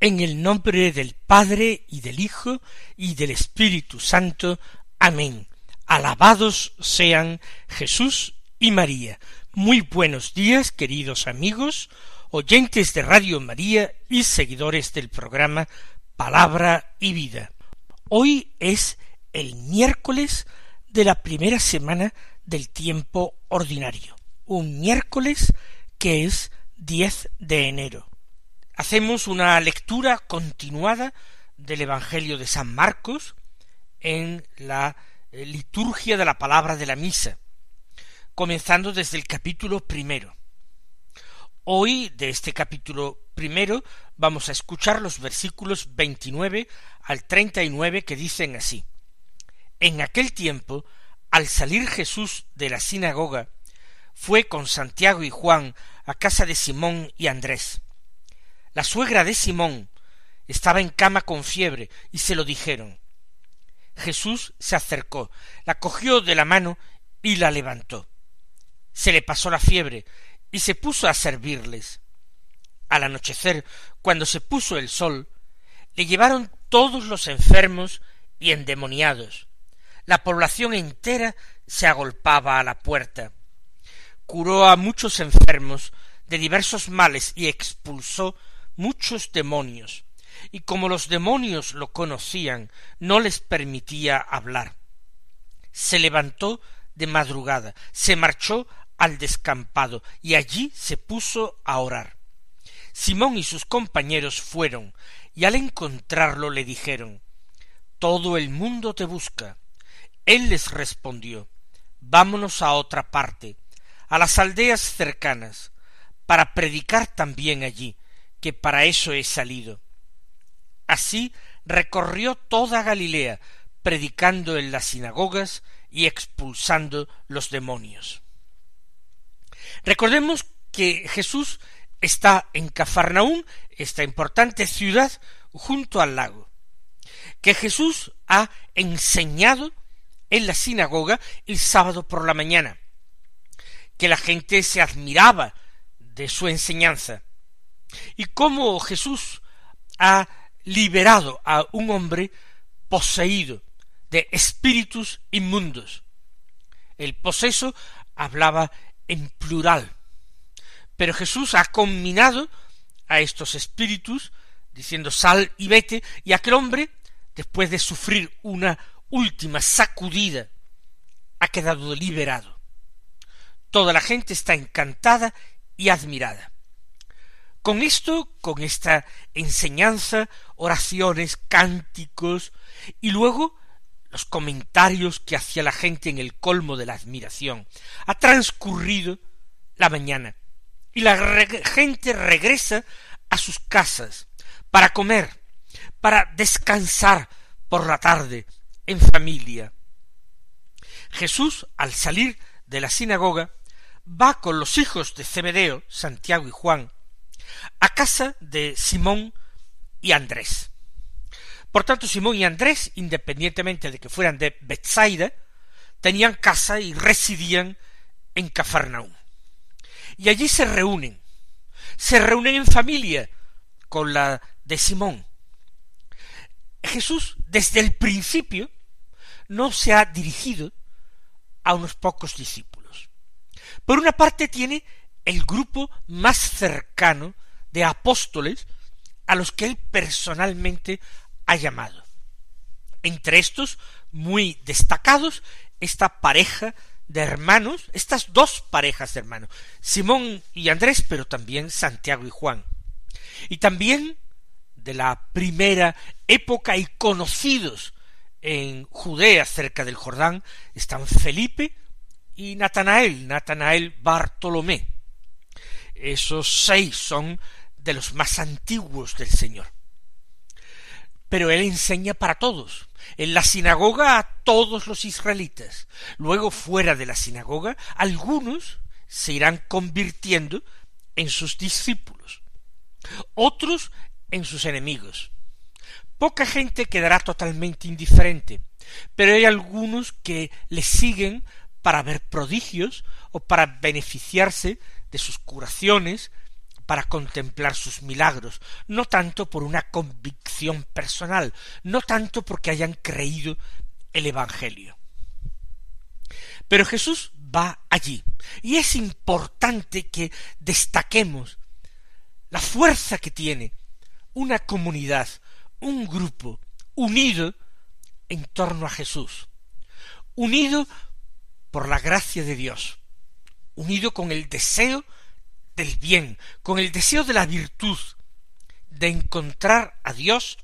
En el nombre del Padre y del Hijo y del Espíritu Santo. Amén. Alabados sean Jesús y María. Muy buenos días, queridos amigos, oyentes de Radio María y seguidores del programa Palabra y Vida. Hoy es el miércoles de la primera semana del tiempo ordinario, un miércoles que es 10 de enero hacemos una lectura continuada del Evangelio de San Marcos en la eh, liturgia de la palabra de la misa, comenzando desde el capítulo primero. Hoy, de este capítulo primero, vamos a escuchar los versículos 29 al 39 que dicen así. En aquel tiempo, al salir Jesús de la sinagoga, fue con Santiago y Juan a casa de Simón y Andrés. La suegra de Simón estaba en cama con fiebre y se lo dijeron. Jesús se acercó, la cogió de la mano y la levantó. Se le pasó la fiebre y se puso a servirles. Al anochecer, cuando se puso el sol, le llevaron todos los enfermos y endemoniados. La población entera se agolpaba a la puerta. Curó a muchos enfermos de diversos males y expulsó muchos demonios, y como los demonios lo conocían, no les permitía hablar. Se levantó de madrugada, se marchó al descampado, y allí se puso a orar. Simón y sus compañeros fueron, y al encontrarlo le dijeron Todo el mundo te busca. Él les respondió Vámonos a otra parte, a las aldeas cercanas, para predicar también allí, que para eso he salido. Así recorrió toda Galilea, predicando en las sinagogas y expulsando los demonios. Recordemos que Jesús está en Cafarnaún, esta importante ciudad, junto al lago, que Jesús ha enseñado en la sinagoga el sábado por la mañana, que la gente se admiraba de su enseñanza, y cómo Jesús ha liberado a un hombre poseído de espíritus inmundos. El poseso hablaba en plural, pero Jesús ha combinado a estos espíritus diciendo sal y vete, y aquel hombre, después de sufrir una última sacudida, ha quedado liberado. Toda la gente está encantada y admirada. Con esto, con esta enseñanza, oraciones, cánticos, y luego los comentarios que hacía la gente en el colmo de la admiración, ha transcurrido la mañana, y la gente regresa a sus casas para comer, para descansar por la tarde en familia. Jesús, al salir de la sinagoga, va con los hijos de Zebedeo, Santiago y Juan, a casa de Simón y Andrés. Por tanto, Simón y Andrés, independientemente de que fueran de Bethsaida, tenían casa y residían en Cafarnaúm. Y allí se reúnen. Se reúnen en familia con la de Simón. Jesús, desde el principio, no se ha dirigido a unos pocos discípulos. Por una parte tiene el grupo más cercano de apóstoles a los que él personalmente ha llamado. Entre estos, muy destacados, esta pareja de hermanos, estas dos parejas de hermanos, Simón y Andrés, pero también Santiago y Juan. Y también de la primera época y conocidos en Judea cerca del Jordán están Felipe y Natanael, Natanael Bartolomé. Esos seis son de los más antiguos del Señor. Pero él enseña para todos, en la sinagoga a todos los israelitas. Luego fuera de la sinagoga, algunos se irán convirtiendo en sus discípulos, otros en sus enemigos. Poca gente quedará totalmente indiferente, pero hay algunos que le siguen para ver prodigios o para beneficiarse de sus curaciones, para contemplar sus milagros, no tanto por una convicción personal, no tanto porque hayan creído el Evangelio. Pero Jesús va allí, y es importante que destaquemos la fuerza que tiene una comunidad, un grupo unido en torno a Jesús, unido por la gracia de Dios, unido con el deseo del bien, con el deseo de la virtud, de encontrar a Dios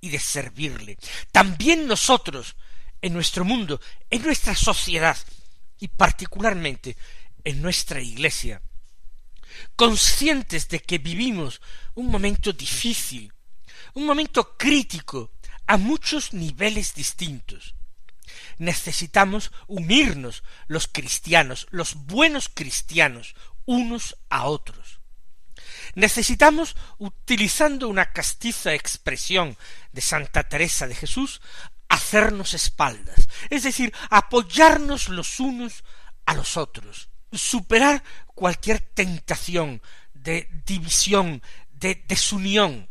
y de servirle. También nosotros, en nuestro mundo, en nuestra sociedad y particularmente en nuestra iglesia, conscientes de que vivimos un momento difícil, un momento crítico a muchos niveles distintos. Necesitamos unirnos los cristianos, los buenos cristianos, unos a otros. Necesitamos, utilizando una castiza expresión de Santa Teresa de Jesús, hacernos espaldas, es decir, apoyarnos los unos a los otros, superar cualquier tentación de división, de desunión,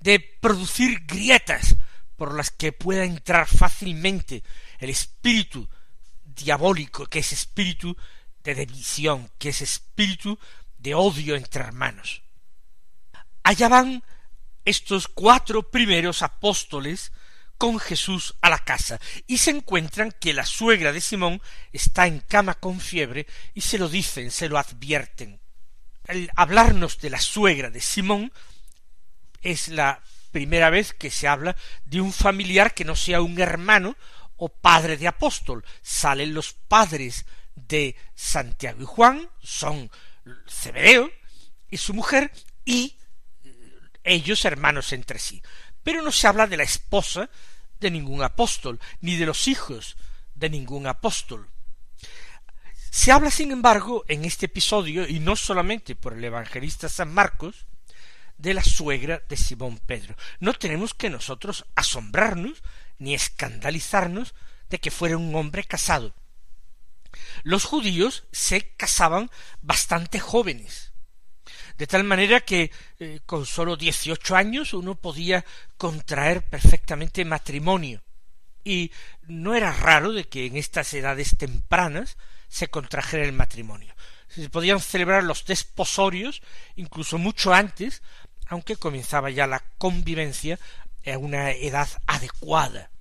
de producir grietas por las que pueda entrar fácilmente el espíritu diabólico, que es espíritu de división, que es espíritu de odio entre hermanos. Allá van estos cuatro primeros apóstoles con Jesús a la casa y se encuentran que la suegra de Simón está en cama con fiebre y se lo dicen, se lo advierten. El hablarnos de la suegra de Simón es la primera vez que se habla de un familiar que no sea un hermano o padre de apóstol. Salen los padres de Santiago y Juan son Zebedeo y su mujer y ellos hermanos entre sí. Pero no se habla de la esposa de ningún apóstol, ni de los hijos de ningún apóstol. Se habla, sin embargo, en este episodio, y no solamente por el evangelista San Marcos, de la suegra de Simón Pedro. No tenemos que nosotros asombrarnos ni escandalizarnos de que fuera un hombre casado. Los judíos se casaban bastante jóvenes, de tal manera que eh, con sólo dieciocho años uno podía contraer perfectamente matrimonio, y no era raro de que en estas edades tempranas se contrajera el matrimonio. Se podían celebrar los desposorios incluso mucho antes, aunque comenzaba ya la convivencia a una edad adecuada.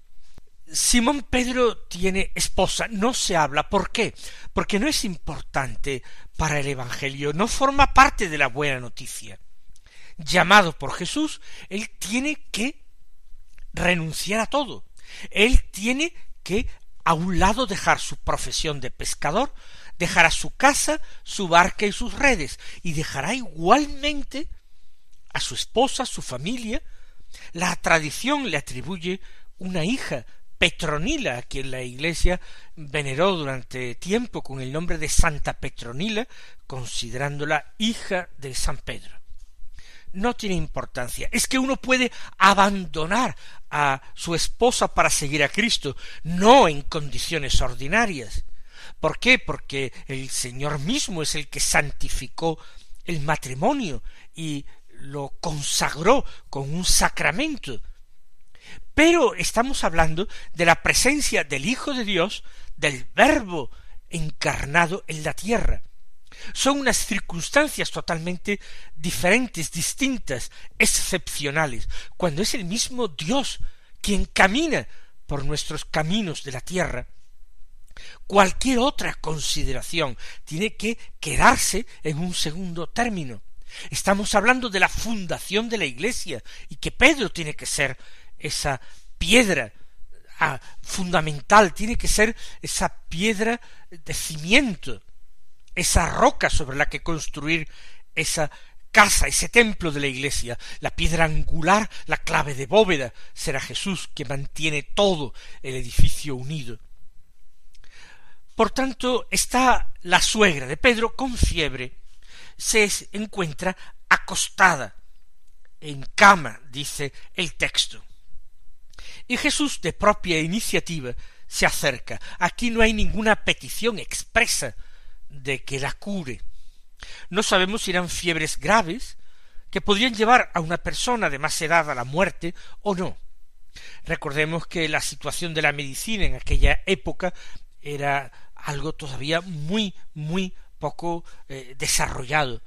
Simón Pedro tiene esposa, no se habla. ¿Por qué? Porque no es importante para el Evangelio, no forma parte de la buena noticia. Llamado por Jesús, él tiene que renunciar a todo. Él tiene que a un lado dejar su profesión de pescador, dejará su casa, su barca y sus redes, y dejará igualmente a su esposa, su familia. La tradición le atribuye una hija Petronila, quien la Iglesia veneró durante tiempo con el nombre de Santa Petronila, considerándola hija de San Pedro. No tiene importancia. Es que uno puede abandonar a su esposa para seguir a Cristo, no en condiciones ordinarias. ¿Por qué? Porque el Señor mismo es el que santificó el matrimonio y lo consagró con un sacramento pero estamos hablando de la presencia del Hijo de Dios, del Verbo encarnado en la tierra. Son unas circunstancias totalmente diferentes, distintas, excepcionales, cuando es el mismo Dios quien camina por nuestros caminos de la tierra. Cualquier otra consideración tiene que quedarse en un segundo término. Estamos hablando de la fundación de la Iglesia y que Pedro tiene que ser esa piedra ah, fundamental, tiene que ser esa piedra de cimiento, esa roca sobre la que construir esa casa, ese templo de la iglesia, la piedra angular, la clave de bóveda, será Jesús que mantiene todo el edificio unido. Por tanto, está la suegra de Pedro con fiebre, se encuentra acostada en cama, dice el texto. Y Jesús de propia iniciativa se acerca. Aquí no hay ninguna petición expresa de que la cure. No sabemos si eran fiebres graves que podrían llevar a una persona de más edad a la muerte o no. Recordemos que la situación de la medicina en aquella época era algo todavía muy, muy poco eh, desarrollado.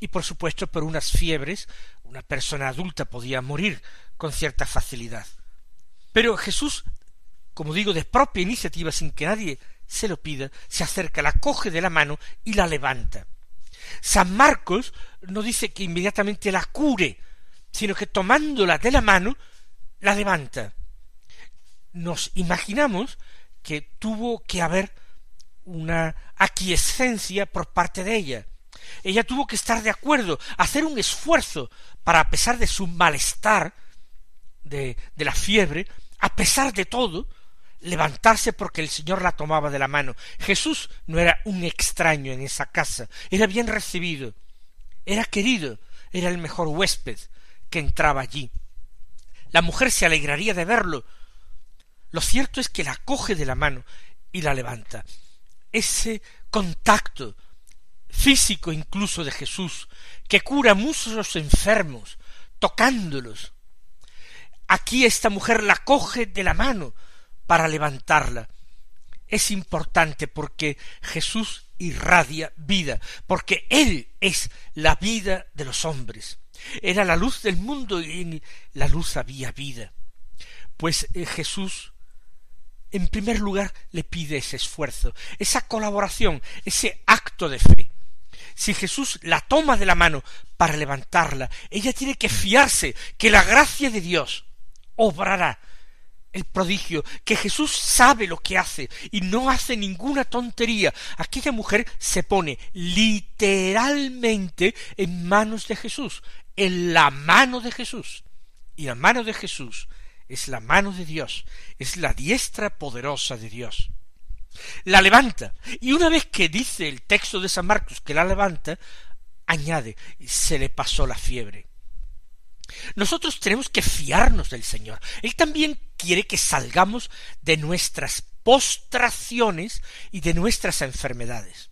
Y por supuesto, por unas fiebres, una persona adulta podía morir con cierta facilidad. Pero Jesús, como digo, de propia iniciativa, sin que nadie se lo pida, se acerca, la coge de la mano y la levanta. San Marcos no dice que inmediatamente la cure, sino que tomándola de la mano, la levanta. Nos imaginamos que tuvo que haber una aquiescencia por parte de ella. Ella tuvo que estar de acuerdo, hacer un esfuerzo para, a pesar de su malestar, de, de la fiebre, a pesar de todo, levantarse porque el Señor la tomaba de la mano. Jesús no era un extraño en esa casa, era bien recibido, era querido, era el mejor huésped que entraba allí. La mujer se alegraría de verlo. Lo cierto es que la coge de la mano y la levanta ese contacto físico incluso de Jesús, que cura muchos enfermos, tocándolos. Aquí esta mujer la coge de la mano para levantarla. Es importante porque Jesús irradia vida, porque Él es la vida de los hombres. Era la luz del mundo y en la luz había vida. Pues eh, Jesús en primer lugar le pide ese esfuerzo, esa colaboración, ese acto de fe. Si Jesús la toma de la mano para levantarla, ella tiene que fiarse que la gracia de Dios obrará el prodigio, que Jesús sabe lo que hace y no hace ninguna tontería. Aquella mujer se pone literalmente en manos de Jesús, en la mano de Jesús. Y la mano de Jesús es la mano de Dios, es la diestra poderosa de Dios. La levanta, y una vez que dice el texto de San Marcos que la levanta, añade, se le pasó la fiebre. Nosotros tenemos que fiarnos del Señor. Él también quiere que salgamos de nuestras postraciones y de nuestras enfermedades.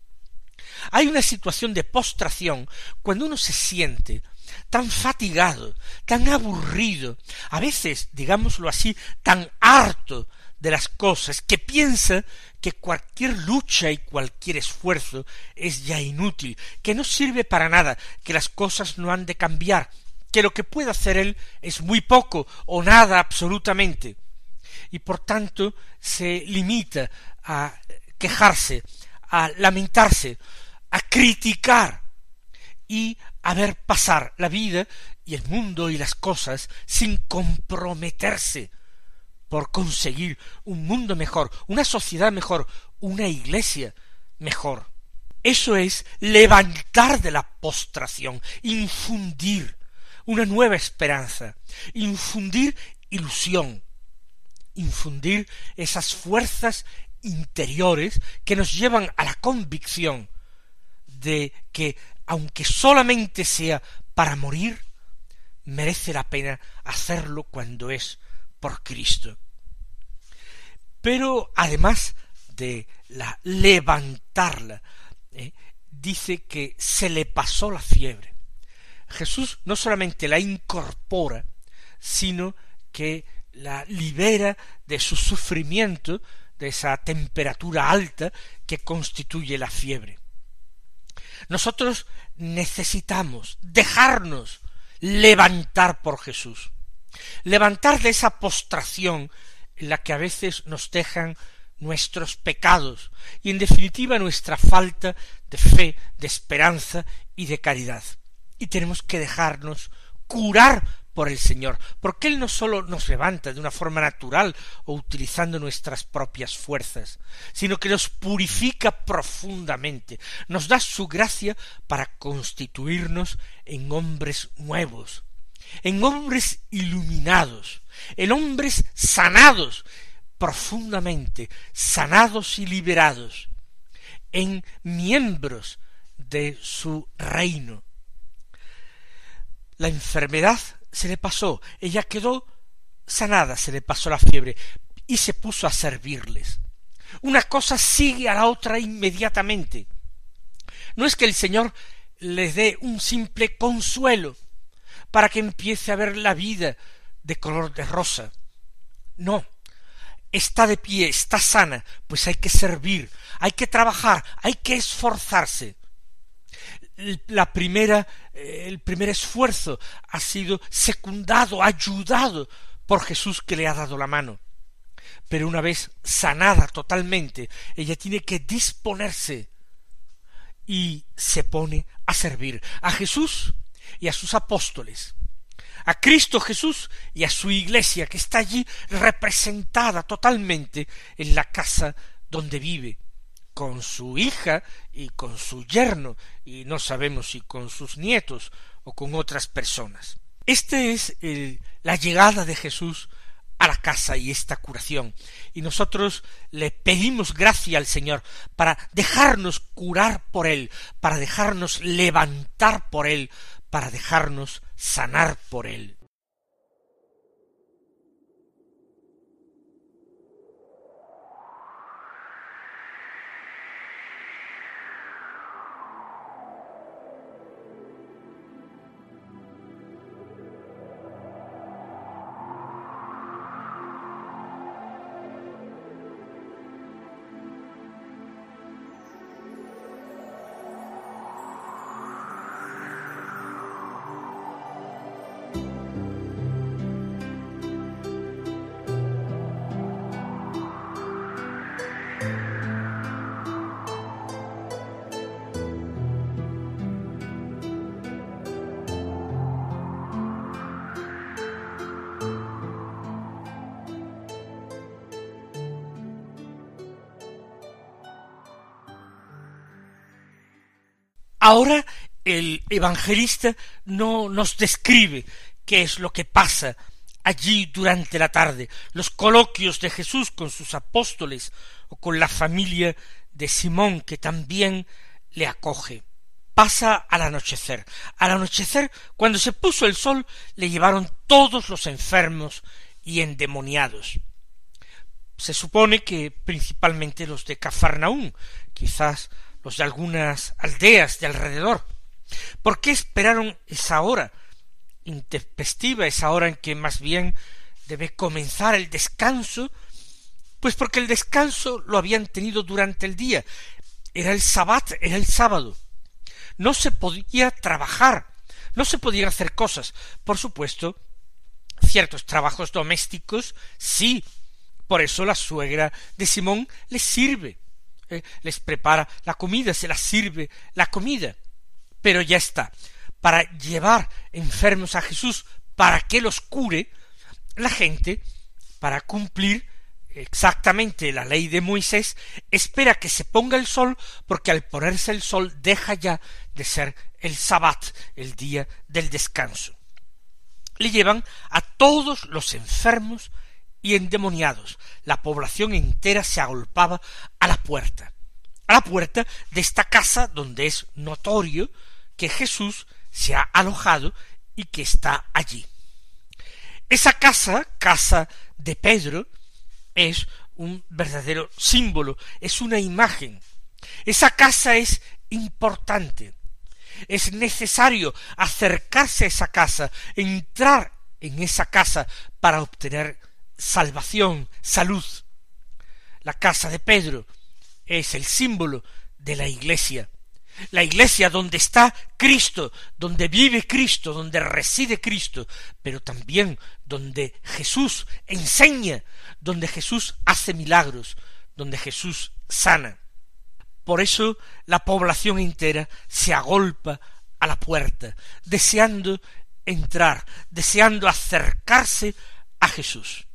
Hay una situación de postración cuando uno se siente tan fatigado, tan aburrido, a veces, digámoslo así, tan harto de las cosas, que piensa que cualquier lucha y cualquier esfuerzo es ya inútil, que no sirve para nada, que las cosas no han de cambiar, que lo que puede hacer él es muy poco o nada absolutamente, y por tanto se limita a quejarse, a lamentarse, a criticar y a ver pasar la vida y el mundo y las cosas sin comprometerse por conseguir un mundo mejor, una sociedad mejor, una iglesia mejor. Eso es levantar de la postración, infundir una nueva esperanza, infundir ilusión, infundir esas fuerzas interiores que nos llevan a la convicción de que aunque solamente sea para morir, merece la pena hacerlo cuando es por Cristo. Pero además de la levantarla, ¿eh? dice que se le pasó la fiebre. Jesús no solamente la incorpora, sino que la libera de su sufrimiento, de esa temperatura alta que constituye la fiebre. Nosotros necesitamos dejarnos levantar por Jesús, levantar de esa postración en la que a veces nos dejan nuestros pecados y en definitiva nuestra falta de fe, de esperanza y de caridad. Y tenemos que dejarnos curar por el Señor, porque Él no sólo nos levanta de una forma natural o utilizando nuestras propias fuerzas, sino que nos purifica profundamente, nos da su gracia para constituirnos en hombres nuevos, en hombres iluminados, en hombres sanados, profundamente sanados y liberados, en miembros de su reino. La enfermedad se le pasó, ella quedó sanada, se le pasó la fiebre y se puso a servirles. Una cosa sigue a la otra inmediatamente. No es que el Señor les dé un simple consuelo para que empiece a ver la vida de color de rosa. No, está de pie, está sana, pues hay que servir, hay que trabajar, hay que esforzarse la primera, eh, el primer esfuerzo ha sido secundado, ayudado por Jesús que le ha dado la mano. Pero una vez sanada totalmente, ella tiene que disponerse y se pone a servir a Jesús y a sus apóstoles, a Cristo Jesús y a su iglesia que está allí representada totalmente en la casa donde vive, con su hija y con su yerno, y no sabemos si con sus nietos o con otras personas. Esta es la llegada de Jesús a la casa y esta curación. Y nosotros le pedimos gracia al Señor para dejarnos curar por Él, para dejarnos levantar por Él, para dejarnos sanar por Él. Ahora el evangelista no nos describe qué es lo que pasa allí durante la tarde, los coloquios de Jesús con sus apóstoles o con la familia de Simón que también le acoge. Pasa al anochecer. Al anochecer, cuando se puso el sol, le llevaron todos los enfermos y endemoniados. Se supone que principalmente los de Cafarnaún, quizás de algunas aldeas de alrededor. ¿Por qué esperaron esa hora intempestiva, esa hora en que más bien debe comenzar el descanso? Pues porque el descanso lo habían tenido durante el día. Era el sabbat, era el sábado. No se podía trabajar, no se podían hacer cosas. Por supuesto, ciertos trabajos domésticos sí. Por eso la suegra de Simón les sirve eh, les prepara la comida, se las sirve la comida. Pero ya está. Para llevar enfermos a Jesús, para que los cure, la gente, para cumplir exactamente la ley de Moisés, espera que se ponga el sol, porque al ponerse el sol deja ya de ser el sabbat, el día del descanso. Le llevan a todos los enfermos y endemoniados. La población entera se agolpaba a la puerta, a la puerta de esta casa donde es notorio que Jesús se ha alojado y que está allí. Esa casa, casa de Pedro, es un verdadero símbolo, es una imagen. Esa casa es importante. Es necesario acercarse a esa casa, entrar en esa casa para obtener salvación, salud. La casa de Pedro es el símbolo de la iglesia. La iglesia donde está Cristo, donde vive Cristo, donde reside Cristo, pero también donde Jesús enseña, donde Jesús hace milagros, donde Jesús sana. Por eso la población entera se agolpa a la puerta, deseando entrar, deseando acercarse a Jesús.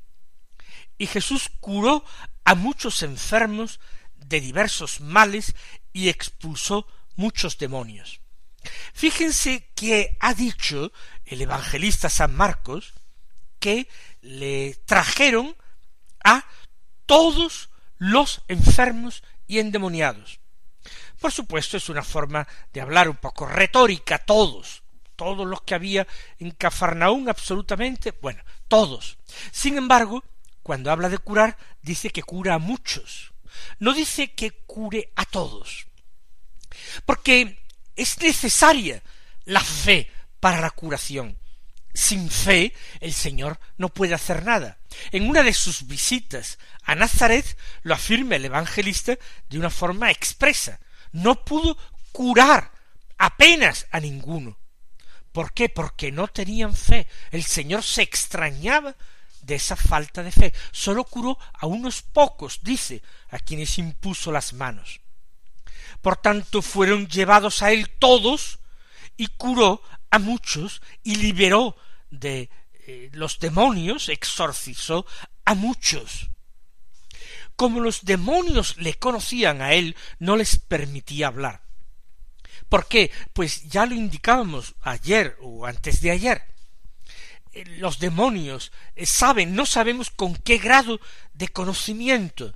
Y Jesús curó a muchos enfermos de diversos males y expulsó muchos demonios. Fíjense que ha dicho el evangelista San Marcos que le trajeron a todos los enfermos y endemoniados. Por supuesto, es una forma de hablar un poco retórica, todos, todos los que había en Cafarnaún, absolutamente, bueno, todos. Sin embargo, cuando habla de curar, dice que cura a muchos, no dice que cure a todos. Porque es necesaria la fe para la curación. Sin fe el Señor no puede hacer nada. En una de sus visitas a Nazaret lo afirma el evangelista de una forma expresa. No pudo curar apenas a ninguno. ¿Por qué? Porque no tenían fe. El Señor se extrañaba de esa falta de fe. Sólo curó a unos pocos, dice, a quienes impuso las manos. Por tanto, fueron llevados a él todos y curó a muchos y liberó de eh, los demonios, exorcizó a muchos. Como los demonios le conocían a él, no les permitía hablar. ¿Por qué? Pues ya lo indicábamos ayer o antes de ayer. Eh, los demonios eh, saben, no sabemos con qué grado de conocimiento,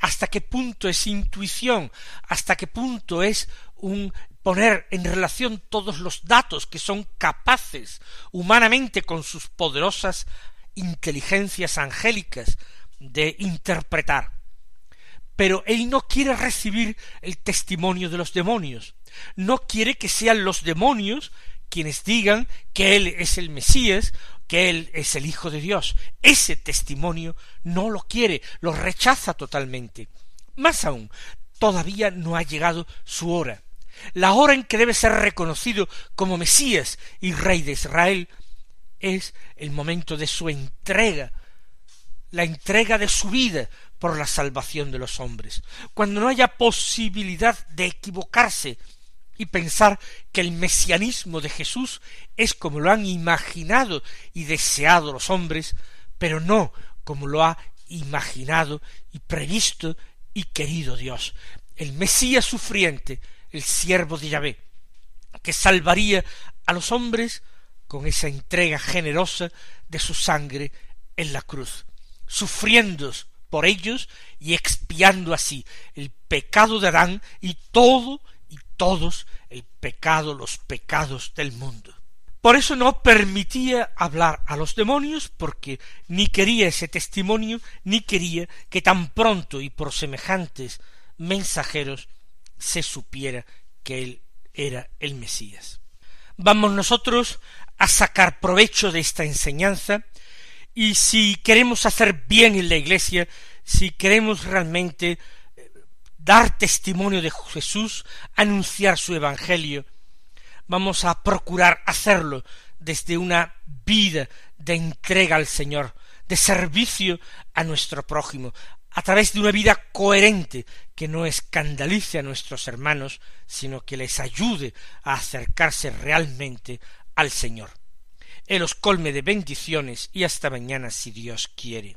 hasta qué punto es intuición, hasta qué punto es un poner en relación todos los datos que son capaces humanamente con sus poderosas inteligencias angélicas de interpretar. Pero él no quiere recibir el testimonio de los demonios, no quiere que sean los demonios quienes digan que él es el Mesías, que él es el Hijo de Dios. Ese testimonio no lo quiere, lo rechaza totalmente. Más aún, todavía no ha llegado su hora la hora en que debe ser reconocido como Mesías y Rey de Israel es el momento de su entrega, la entrega de su vida por la salvación de los hombres, cuando no haya posibilidad de equivocarse y pensar que el mesianismo de Jesús es como lo han imaginado y deseado los hombres, pero no como lo ha imaginado y previsto y querido Dios. El Mesías sufriente, el siervo de Yahvé, que salvaría a los hombres con esa entrega generosa de su sangre en la cruz, sufriendo por ellos y expiando así el pecado de Adán y todo todos el pecado, los pecados del mundo. Por eso no permitía hablar a los demonios, porque ni quería ese testimonio, ni quería que tan pronto y por semejantes mensajeros se supiera que él era el Mesías. Vamos nosotros a sacar provecho de esta enseñanza y si queremos hacer bien en la Iglesia, si queremos realmente dar testimonio de Jesús, anunciar su Evangelio, vamos a procurar hacerlo desde una vida de entrega al Señor, de servicio a nuestro prójimo, a través de una vida coherente que no escandalice a nuestros hermanos, sino que les ayude a acercarse realmente al Señor. Él os colme de bendiciones y hasta mañana si Dios quiere.